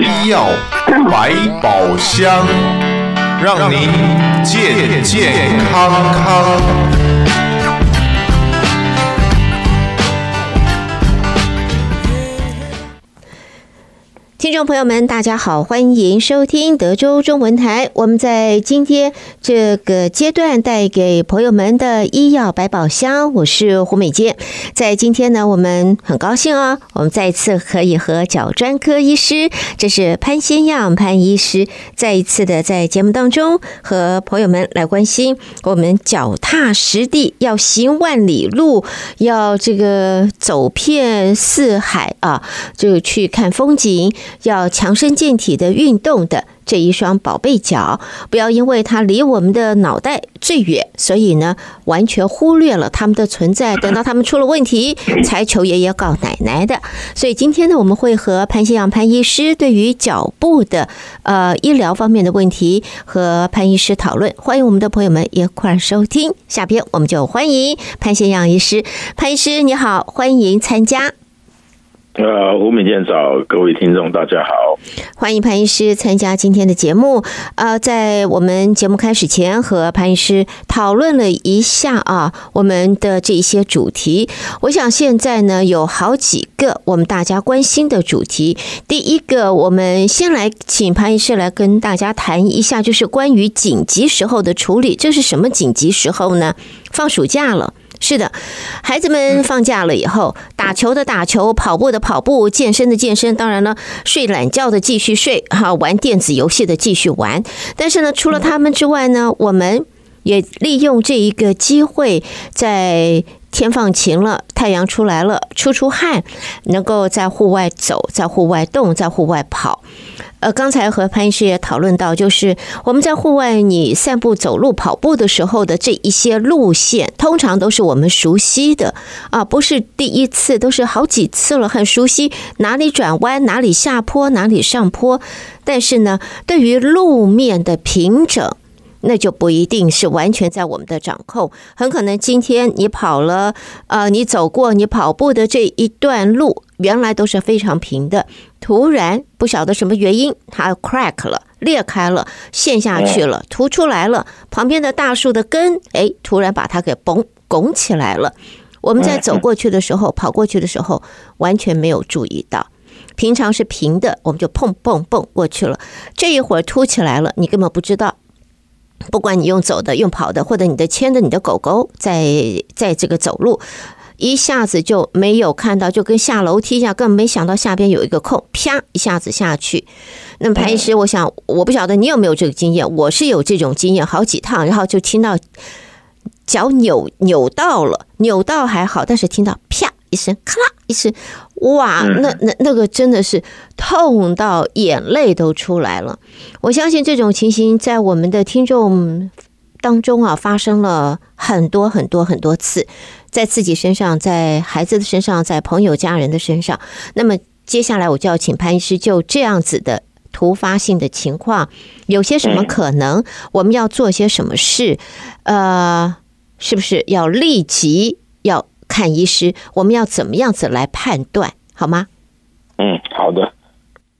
医药百宝箱，让您健健康康。听众朋友们，大家好，欢迎收听德州中文台。我们在今天这个阶段带给朋友们的医药百宝箱，我是胡美健。在今天呢，我们很高兴哦，我们再一次可以和脚专科医师，这是潘先耀潘医师，再一次的在节目当中和朋友们来关心我们脚踏实地要行万里路，要这个走遍四海啊，就去看风景。要强身健体的运动的这一双宝贝脚，不要因为它离我们的脑袋最远，所以呢完全忽略了它们的存在。等到他们出了问题，才求爷爷告奶奶的。所以今天呢，我们会和潘先阳潘医师对于脚部的呃医疗方面的问题和潘医师讨论。欢迎我们的朋友们一块儿收听。下边我们就欢迎潘先阳医师。潘医师你好，欢迎参加。呃，吴敏健早，各位听众大家好，欢迎潘医师参加今天的节目。呃，在我们节目开始前，和潘医师讨论了一下啊，我们的这一些主题。我想现在呢，有好几个我们大家关心的主题。第一个，我们先来请潘医师来跟大家谈一下，就是关于紧急时候的处理。这是什么紧急时候呢？放暑假了。是的，孩子们放假了以后，打球的打球，跑步的跑步，健身的健身，当然了，睡懒觉的继续睡，哈，玩电子游戏的继续玩。但是呢，除了他们之外呢，我们也利用这一个机会，在天放晴了，太阳出来了，出出汗，能够在户外走，在户外动，在户外跑。呃，刚才和潘医师也讨论到，就是我们在户外你散步、走路、跑步的时候的这一些路线，通常都是我们熟悉的啊，不是第一次，都是好几次了，很熟悉，哪里转弯，哪里下坡，哪里上坡。但是呢，对于路面的平整，那就不一定是完全在我们的掌控，很可能今天你跑了，呃，你走过你跑步的这一段路，原来都是非常平的。突然不晓得什么原因，它 crack 了，裂开了，陷下去了，凸出来了。旁边的大树的根，哎，突然把它给拱拱起来了。我们在走过去的时候，跑过去的时候，完全没有注意到。平常是平的，我们就砰砰砰过去了。这一会儿凸起来了，你根本不知道。不管你用走的、用跑的，或者你的牵着你的狗狗在在这个走路。一下子就没有看到，就跟下楼梯一样，根本没想到下边有一个空，啪一下子下去。那么潘医师，我想我不晓得你有没有这个经验，我是有这种经验，好几趟，然后就听到脚扭扭到了，扭到还好，但是听到啪一声，咔啦一声，哇，那那那个真的是痛到眼泪都出来了。我相信这种情形在我们的听众当中啊，发生了很多很多很多次。在自己身上，在孩子的身上，在朋友家人的身上。那么接下来我就要请潘医师就这样子的突发性的情况，有些什么可能？我们要做些什么事？呃，是不是要立即要看医师？我们要怎么样子来判断？好吗？嗯，好的。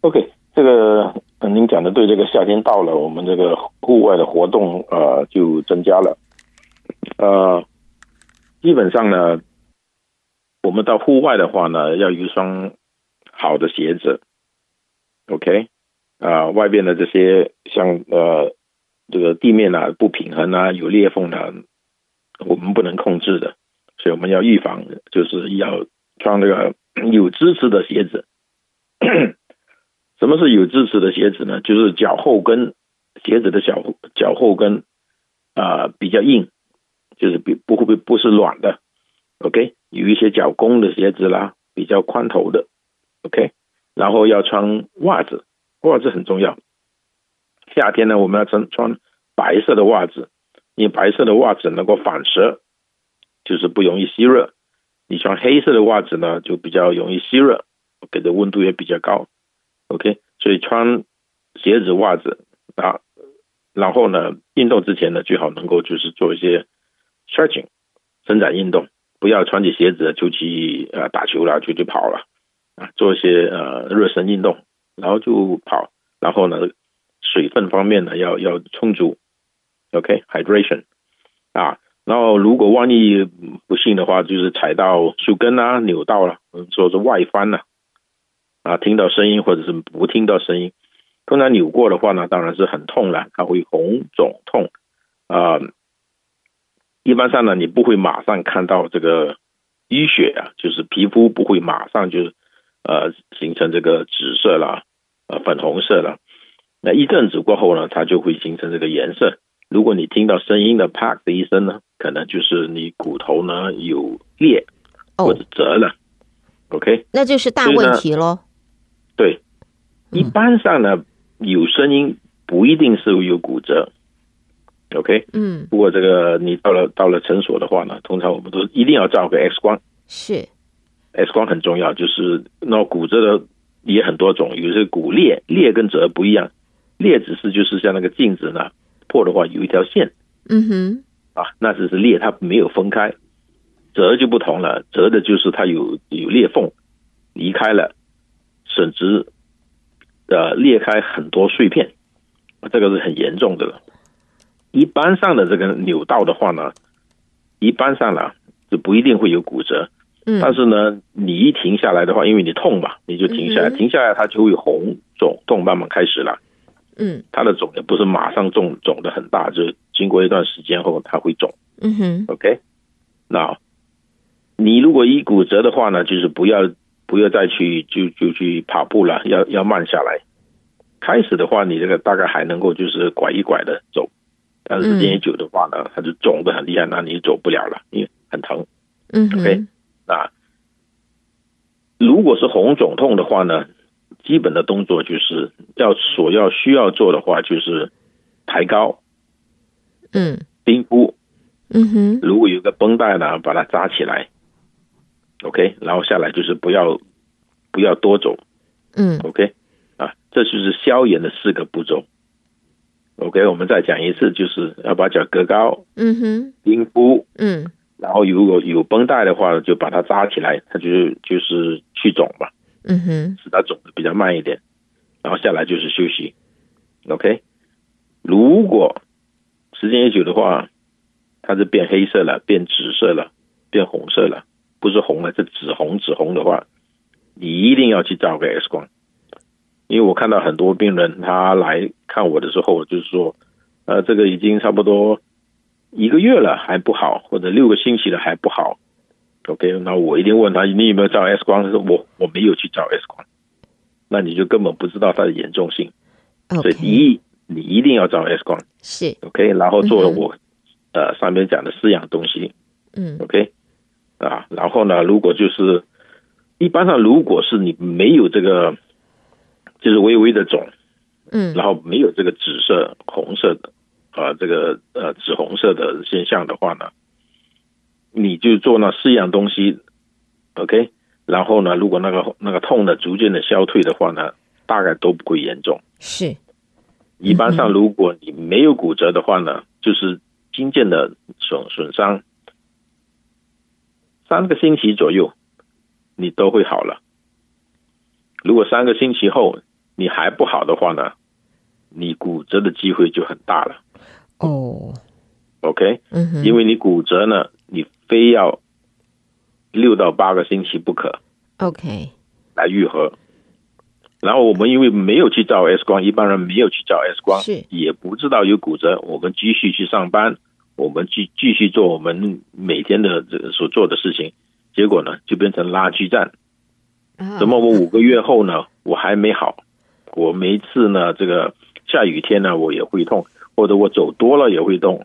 OK，这个您讲的对，这个夏天到了，我们这个户外的活动呃就增加了，呃。基本上呢，我们到户外的话呢，要有一双好的鞋子，OK，啊、呃，外边的这些像呃这个地面啊不平衡啊有裂缝啊，我们不能控制的，所以我们要预防，就是要穿这个有支持的鞋子。什么是有支持的鞋子呢？就是脚后跟鞋子的脚脚后跟啊、比较硬。就是比不会不不是软的，OK，有一些脚弓的鞋子啦，比较宽头的，OK，然后要穿袜子，袜子很重要。夏天呢，我们要穿穿白色的袜子，因为白色的袜子能够反射，就是不容易吸热。你穿黑色的袜子呢，就比较容易吸热，给的温度也比较高，OK，所以穿鞋子袜子啊，然后呢，运动之前呢，最好能够就是做一些。stretching 伸展运动，不要穿起鞋子就去呃打球了，就去跑了，啊，做一些呃热身运动，然后就跑，然后呢，水分方面呢要要充足，OK，hydration，、啊，然后如果万一不幸的话，就是踩到树根啊，扭到了，我们说是外翻了，听到声音或者是不听到声音，通常扭过的话呢，当然是很痛了，它会红肿痛，啊，一般上呢，你不会马上看到这个淤血啊，就是皮肤不会马上就。呃，形成这个紫色了，呃，粉红色了。那一阵子过后呢，它就会形成这个颜色。如果你听到声音的啪的一声呢，可能就是你骨头呢有裂或者折了。哦、OK，那就是大问题喽。对，一般上呢，嗯、有声音不一定是有骨折。OK，嗯，不过这个你到了到了诊所的话呢，通常我们都一定要照个 X 光。是。X 光很重要，就是那骨折的也很多种，有些骨裂，裂跟折不一样，裂只是就是像那个镜子呢破的话有一条线，嗯哼，啊，那只是裂，它没有分开，折就不同了，折的就是它有有裂缝，离开了，甚至呃裂开很多碎片，这个是很严重的了。一般上的这个扭到的话呢，一般上呢就不一定会有骨折。但是呢，你一停下来的话，因为你痛嘛，你就停下来，停下来它就会红肿痛慢慢开始了。嗯，它的肿也不是马上肿肿的很大，就经过一段时间后它会肿。嗯哼，OK，那你如果一骨折的话呢，就是不要不要再去就就去跑步了，要要慢下来。开始的话，你这个大概还能够就是拐一拐的走，但是时间一久的话呢，它就肿的很厉害，那你走不了了，因为很疼。嗯，OK。那，如果是红肿痛的话呢，基本的动作就是要所要需要做的话，就是抬高，嗯，冰敷，嗯哼，如果有个绷带呢，把它扎起来，OK，然后下来就是不要不要多走，嗯，OK，啊，这就是消炎的四个步骤，OK，我们再讲一次，就是要把脚隔高，嗯哼，冰敷，嗯。然后如果有绷带的话，就把它扎起来，它就是就是去肿嘛，嗯哼，使它肿的比较慢一点，然后下来就是休息，OK。如果时间一久的话，它是变黑色了，变紫色了，变红色了，不是红了，是紫红紫红的话，你一定要去照个 X 光，因为我看到很多病人他来看我的时候，就是说，呃，这个已经差不多。一个月了还不好，或者六个星期了还不好，OK，那我一定问他，你有没有照 X 光？他说我我没有去照 X 光，那你就根本不知道它的严重性。所以第一，你一定要照 X 光，是。OK，然后做我、嗯、呃上面讲的四样东西，嗯，OK，啊，然后呢，如果就是一般上如果是你没有这个，就是微微的肿，嗯，然后没有这个紫色、红色的。啊，这个呃紫红色的现象的话呢，你就做那四样东西，OK，然后呢，如果那个那个痛的逐渐的消退的话呢，大概都不会严重。是，一般上如果你没有骨折的话呢，就是筋腱的损损伤，三个星期左右你都会好了。如果三个星期后你还不好的话呢，你骨折的机会就很大了。哦，OK，嗯哼，因为你骨折呢，你非要六到八个星期不可，OK，来愈合。然后我们因为没有去照 X 光，一般人没有去照 X 光，是也不知道有骨折。我们继续去上班，我们继继续做我们每天的这个所做的事情，结果呢就变成拉锯战。怎么我五个月后呢，我还没好？我每一次呢，这个下雨天呢，我也会痛。或者我走多了也会痛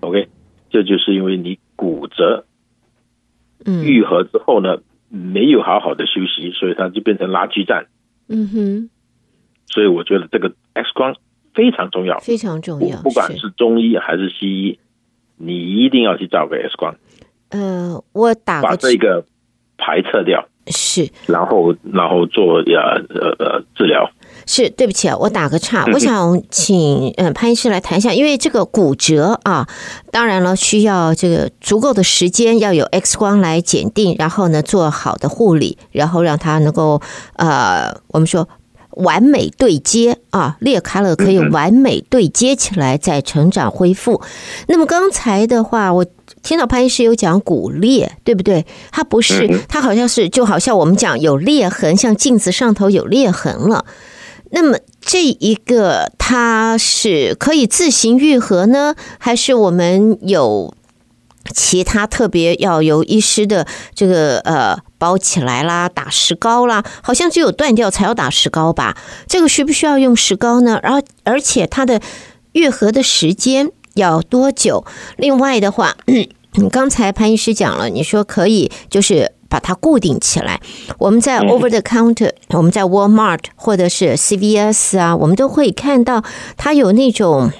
，OK，这就是因为你骨折，嗯，愈合之后呢，没有好好的休息，所以它就变成拉锯战，嗯哼，所以我觉得这个 X 光非常重要，非常重要，不管是中医还是西医，你一定要去照个 X 光。呃，我打把这个排斥掉，是，然后然后做呀呃呃治疗。是对不起啊，我打个岔，我想请嗯潘医师来谈一下，因为这个骨折啊，当然了，需要这个足够的时间，要有 X 光来检定，然后呢做好的护理，然后让它能够呃，我们说完美对接啊，裂开了可以完美对接起来再成长恢复。那么刚才的话，我。听到潘医师有讲骨裂，对不对？它不是，它好像是，就好像我们讲有裂痕，像镜子上头有裂痕了。那么这一个它是可以自行愈合呢，还是我们有其他特别要由医师的这个呃包起来啦，打石膏啦？好像只有断掉才要打石膏吧？这个需不需要用石膏呢？然后而且它的愈合的时间？要多久？另外的话，你刚才潘医师讲了，你说可以就是把它固定起来。我们在 over the counter，我们在 Walmart 或者是 CVS 啊，我们都会看到它有那种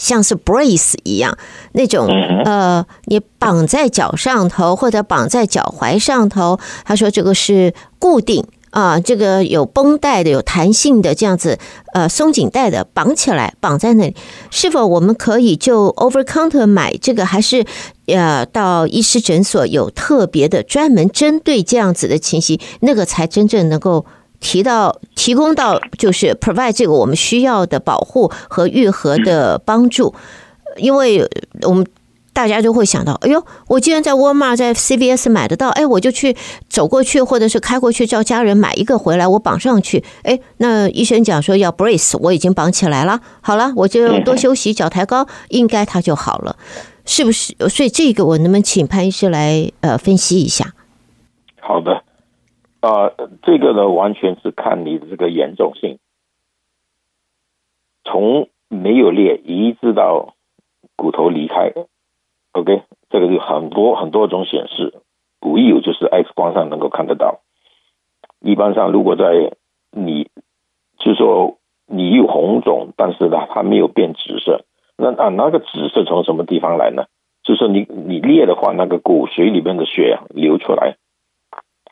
像是 brace 一样那种呃，你绑在脚上头或者绑在脚踝上头。他说这个是固定。啊，这个有绷带的，有弹性的，这样子，呃，松紧带的，绑起来，绑在那里，是否我们可以就 over counter 买这个，还是呃，到医师诊所有特别的专门针对这样子的情形，那个才真正能够提到提供到就是 provide 这个我们需要的保护和愈合的帮助，因为我们。大家就会想到，哎呦，我既然在沃尔玛、在 CVS 买得到，哎，我就去走过去，或者是开过去叫家人买一个回来，我绑上去。哎，那医生讲说要 brace，我已经绑起来了。好了，我就多休息，脚抬高，应该它就好了，是不是？所以这个我能不能请潘医师来呃分析一下？好的，呃，这个呢完全是看你的这个严重性，从没有裂一直到骨头离开。OK，这个就很多很多种显示，唯有就是 X 光上能够看得到。一般上，如果在你，就说你有红肿，但是呢，它没有变紫色，那啊，那个紫色从什么地方来呢？就是你你裂的话，那个骨髓里面的血流出来，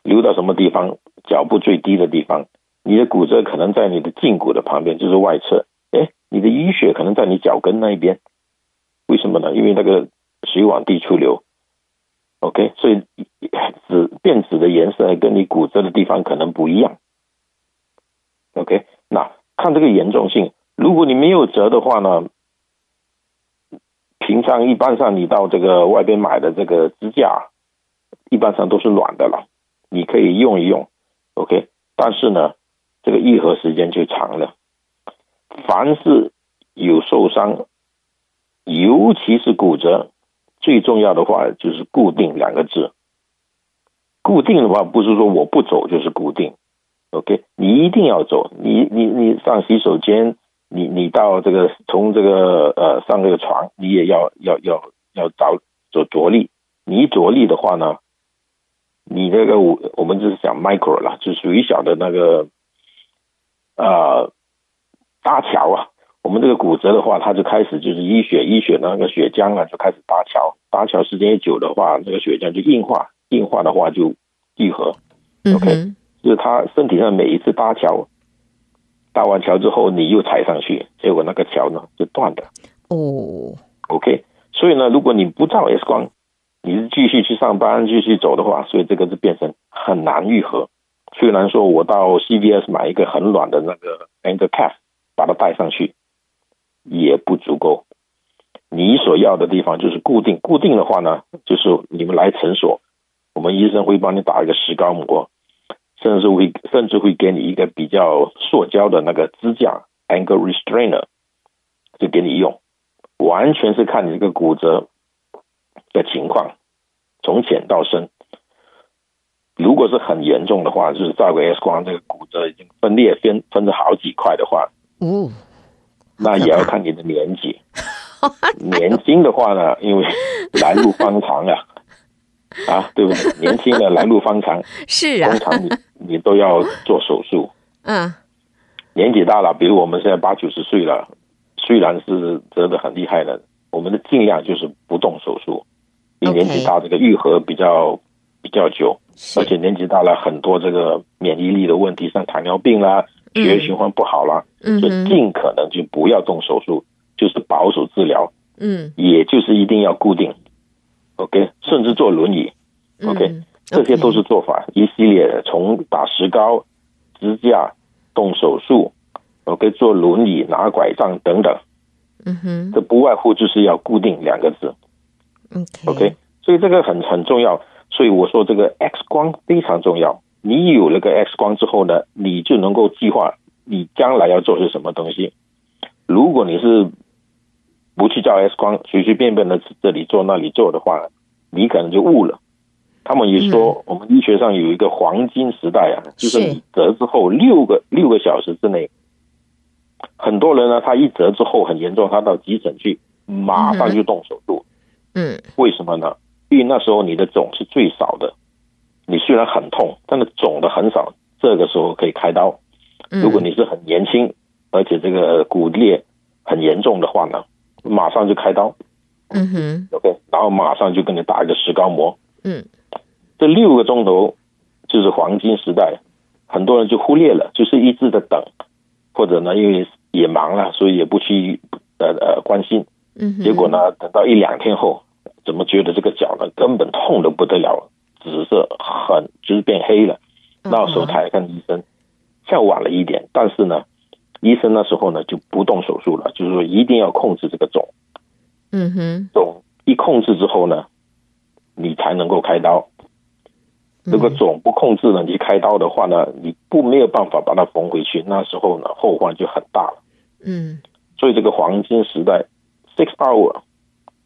流到什么地方？脚部最低的地方，你的骨折可能在你的胫骨的旁边，就是外侧。哎，你的淤血可能在你脚跟那一边，为什么呢？因为那个。水往低处流，OK，所以紫变紫的颜色跟你骨折的地方可能不一样，OK，那看这个严重性，如果你没有折的话呢，平常一般上你到这个外边买的这个支架，一般上都是软的了，你可以用一用，OK，但是呢，这个愈合时间就长了，凡是有受伤，尤其是骨折。最重要的话就是固定两个字。固定的话不是说我不走就是固定，OK？你一定要走。你你你上洗手间，你你到这个从这个呃上这个床，你也要要要要找做着力。你着力的话呢，你这个我我们就是讲 micro 了，就属于小的那个呃搭桥啊。我们这个骨折的话，它就开始就是淤血，淤血的那个血浆啊，就开始搭桥，搭桥时间一久的话，那个血浆就硬化，硬化的话就愈合。OK，就是他身体上每一次搭桥，搭完桥之后，你又踩上去，结果那个桥呢就断的。哦，OK，所以呢，如果你不照 X 光，你是继续去上班，继续走的话，所以这个是变成很难愈合。虽然说我到 CVS 买一个很软的那个 angle cap，把它带上去。也不足够，你所要的地方就是固定。固定的话呢，就是你们来诊所，我们医生会帮你打一个石膏膜，甚至会甚至会给你一个比较塑胶的那个支架 angle restrainer），就给你用。完全是看你这个骨折的情况，从浅到深。如果是很严重的话，就是照个 X 光，这个骨折已经分裂分分成好几块的话，嗯。那也要看你的年纪，年轻的话呢，因为来路方长啊，啊，对不对？年轻的来路方长，是啊，通常你 你都要做手术。嗯，年纪大了，比如我们现在八九十岁了，虽然是折得很厉害的，我们的尽量就是不动手术，因为年纪大，这个愈合比较比较久，而且年纪大了很多这个免疫力的问题，像糖尿病啦。血液循环不好啦，嗯，所以尽可能就不要动手术，就是保守治疗，嗯，也就是一定要固定，OK，甚至坐轮椅，OK，嗯这些都是做法一系列的，从打石膏、支架、动手术，OK，坐轮椅、拿拐杖等等，嗯哼，这不外乎就是要固定两个字，OK，所以这个很很重要，所以我说这个 X 光非常重要。你有了个 X 光之后呢，你就能够计划你将来要做些什么东西。如果你是不去照 X 光，随随便便的这里做那里做的话，你可能就误了。他们也说，我们医学上有一个黄金时代啊，就是你折之后六个六个小时之内，很多人呢，他一折之后很严重，他到急诊去，马上就动手术。嗯，为什么呢？因为那时候你的肿是最少的。你虽然很痛，但是肿的很少，这个时候可以开刀。如果你是很年轻，而且这个骨裂很严重的话呢，马上就开刀。嗯哼，OK，然后马上就给你打一个石膏膜。嗯，这六个钟头就是黄金时代，很多人就忽略了，就是一直在等，或者呢，因为也忙了，所以也不去呃呃关心。嗯，结果呢，等到一两天后，怎么觉得这个脚呢根本痛得不得了？紫色很就是变黑了，那时候才来看医生，像晚了一点，但是呢，医生那时候呢就不动手术了，就是说一定要控制这个肿，嗯哼，肿一控制之后呢，你才能够开刀。如果肿不控制呢，你开刀的话呢，你不没有办法把它缝回去，那时候呢后患就很大了。嗯，所以这个黄金时代，six hour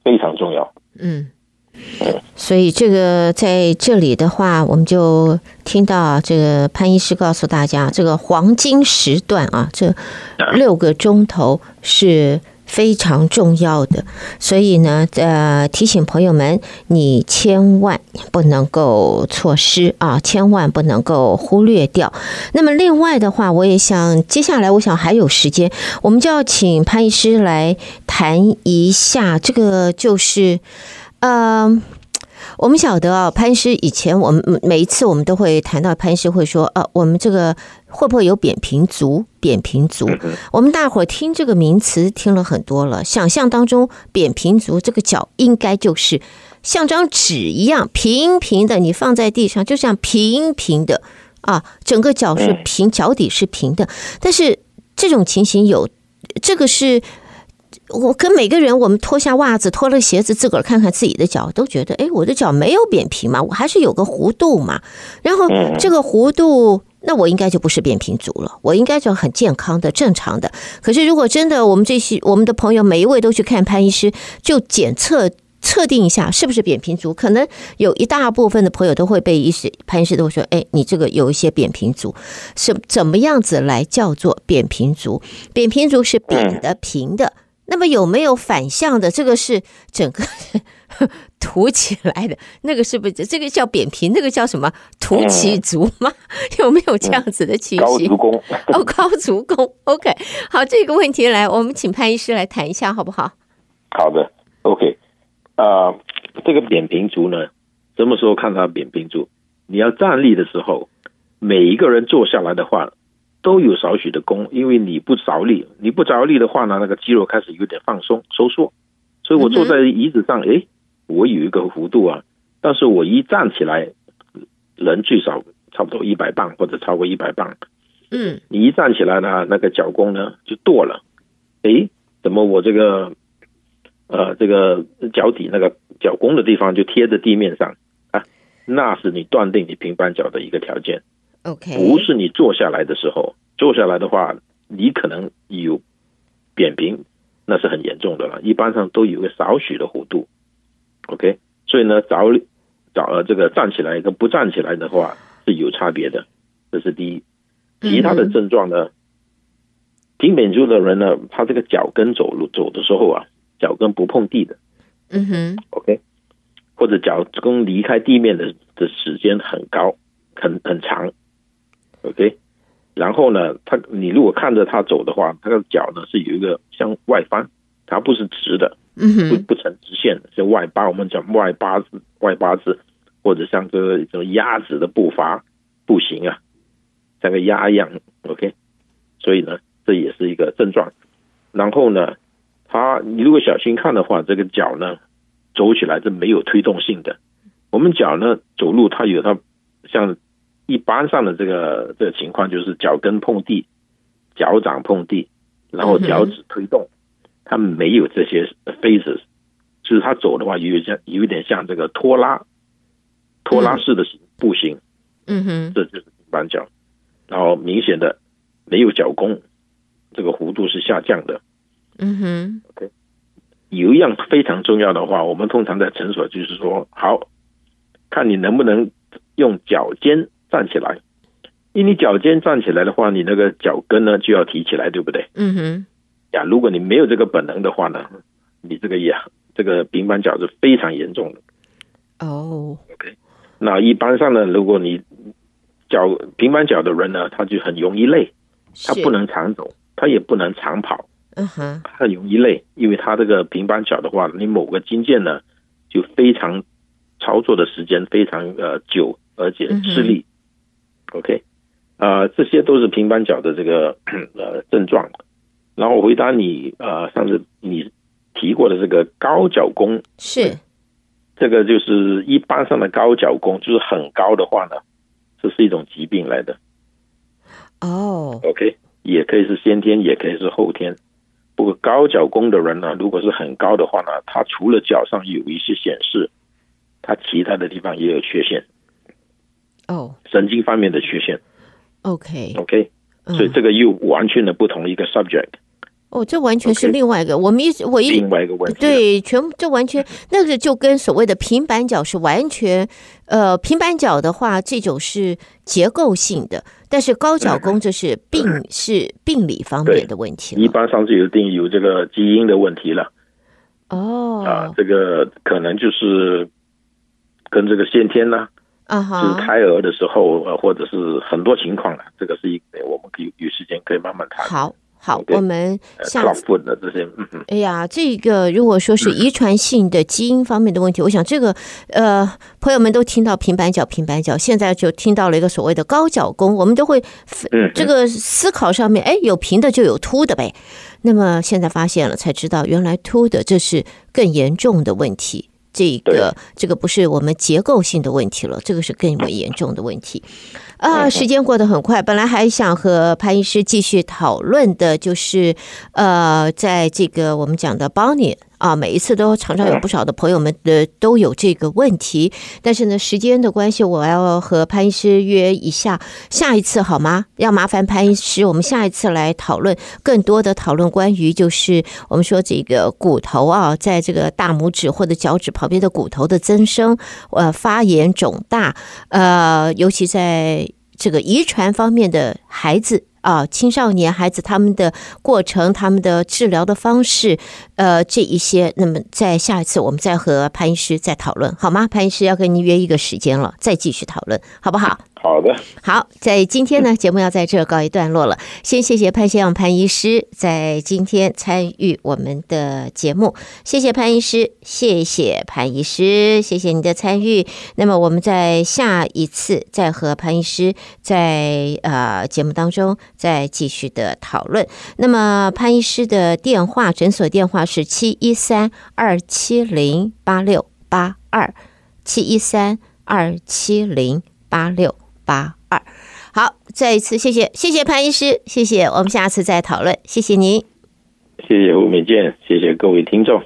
非常重要。嗯。所以这个在这里的话，我们就听到这个潘医师告诉大家，这个黄金时段啊，这六个钟头是非常重要的。所以呢，呃，提醒朋友们，你千万不能够错失啊，千万不能够忽略掉。那么另外的话，我也想接下来，我想还有时间，我们就要请潘医师来谈一下这个，就是。呃，我们晓得啊，潘医师以前我们每一次我们都会谈到潘医师会说，呃，我们这个会不会有扁平足？扁平足，我们大伙儿听这个名词听了很多了，想象当中扁平足这个脚应该就是像张纸一样平平的，你放在地上就像平平的啊，整个脚是平，脚底是平的。但是这种情形有，这个是。我跟每个人，我们脱下袜子，脱了鞋子，自个儿看看自己的脚，都觉得，哎，我的脚没有扁平嘛，我还是有个弧度嘛。然后这个弧度，那我应该就不是扁平足了，我应该就很健康的、正常的。可是如果真的，我们这些我们的朋友每一位都去看潘医师，就检测测定一下是不是扁平足，可能有一大部分的朋友都会被医师潘医师都会说，哎，你这个有一些扁平足，是怎么样子来叫做扁平足？扁平足是扁的、平的。那么有没有反向的？这个是整个 凸起来的，那个是不是这个叫扁平？那个叫什么凸起足吗？有没有这样子的情形？高足弓哦，高足弓。OK，好，这个问题来，我们请潘医师来谈一下，好不好？好的，OK，啊、呃，这个扁平足呢，什么时候看到扁平足？你要站立的时候，每一个人坐下来的话。都有少许的弓，因为你不着力，你不着力的话呢，那个肌肉开始有点放松收缩，所以我坐在椅子上，诶，我有一个弧度啊，但是我一站起来，人最少差不多一百磅或者超过一百磅，嗯，你一站起来呢，那个脚弓呢就剁了，诶，怎么我这个，呃，这个脚底那个脚弓的地方就贴着地面上？啊，那是你断定你平板脚的一个条件。OK，不是你坐下来的时候，坐下来的话，你可能有扁平，那是很严重的了。一般上都有个少许的弧度，OK。所以呢，找找了这个站起来跟不站起来的话是有差别的，这是第一。其他的症状呢，平扁足的人呢，他这个脚跟走路走的时候啊，脚跟不碰地的，嗯哼，OK，或者脚跟离开地面的的时间很高，很很长。OK，然后呢，他你如果看着他走的话，他的脚呢是有一个向外翻，它不是直的，嗯不不成直线的，是外八，我们讲外八字，外八字，或者像这个这种鸭子的步伐步行啊，像个鸭一样，OK，所以呢，这也是一个症状。然后呢，它你如果小心看的话，这个脚呢走起来是没有推动性的。我们脚呢走路，它有它像一般上的这个这个情况，就是脚跟碰地，脚掌碰地，然后脚趾推动，它没有这些 phases，就是它走的话有点像有点像这个拖拉拖拉式的步行，嗯哼，这就是平板脚，然后明显的没有脚弓，这个弧度是下降的，嗯哼，OK，有一样非常重要的话，我们通常在诊所就是说好。看你能不能用脚尖站起来，因为你脚尖站起来的话，你那个脚跟呢就要提起来，对不对？嗯哼。呀，如果你没有这个本能的话呢，你这个呀，这个平板脚是非常严重的。哦。OK。那一般上呢，如果你脚平板脚的人呢，他就很容易累，他不能长走，他也不能长跑。嗯哼。他很容易累，因为他这个平板脚的话，你某个筋腱呢就非常。操作的时间非常呃久，而且吃力。嗯、OK，啊、呃，这些都是平板脚的这个 呃症状。然后回答你呃上次你提过的这个高脚弓，是这个就是一般上的高脚弓，就是很高的话呢，这是一种疾病来的。哦，OK，也可以是先天，也可以是后天。不过高脚弓的人呢，如果是很高的话呢，他除了脚上有一些显示。他其他的地方也有缺陷，哦，oh. 神经方面的缺陷，OK OK，所以这个又完全的不同一个 subject。哦，oh, 这完全是另外一个，Okay. 我们一我一另外一个问题，对，全这完全那个就跟所谓的平板脚是完全，呃，平板脚的话，这种是结构性的，但是高脚弓这是病、嗯、是病理方面的问题。一般上是有定义有这个基因的问题了。哦，oh. 啊，这个可能就是。跟这个先天呢，啊哈，就是胎儿的时候，呃，或者是很多情况了，这个是一个我们可以有时间可以慢慢谈。好，好，我们下次的这些，哎呀，这个如果说是遗传性的基因方面的问题，我想这个呃，朋友们都听到平板脚，平板脚，现在就听到了一个所谓的高脚弓，我们都会这个思考上面，哎，有平的就有凸的呗。那么现在发现了，才知道原来凸的这是更严重的问题。这个这个不是我们结构性的问题了，这个是更为严重的问题。啊，时间过得很快，本来还想和潘医师继续讨论的，就是呃，在这个我们讲的 Bonnie。啊，每一次都常常有不少的朋友们的都有这个问题，但是呢，时间的关系，我要和潘医师约一下下一次好吗？要麻烦潘医师，我们下一次来讨论更多的讨论关于就是我们说这个骨头啊，在这个大拇指或者脚趾旁边的骨头的增生，呃，发炎肿大，呃，尤其在这个遗传方面的孩子。啊，青少年孩子他们的过程，他们的治疗的方式，呃，这一些，那么在下一次我们再和潘医师再讨论，好吗？潘医师要跟您约一个时间了，再继续讨论，好不好？好的，好，在今天呢，节目要在这告一段落了。先谢谢潘先生潘医师在今天参与我们的节目，谢谢潘医师，谢谢潘医师，谢谢你的参与。那么我们在下一次再和潘医师在呃节目当中再继续的讨论。那么潘医师的电话诊所电话是七一三二七零八六八二七一三二七零八六。八二，好，再一次谢谢，谢谢潘医师，谢谢，我们下次再讨论，谢谢您，谢谢吴美健，谢谢各位听众。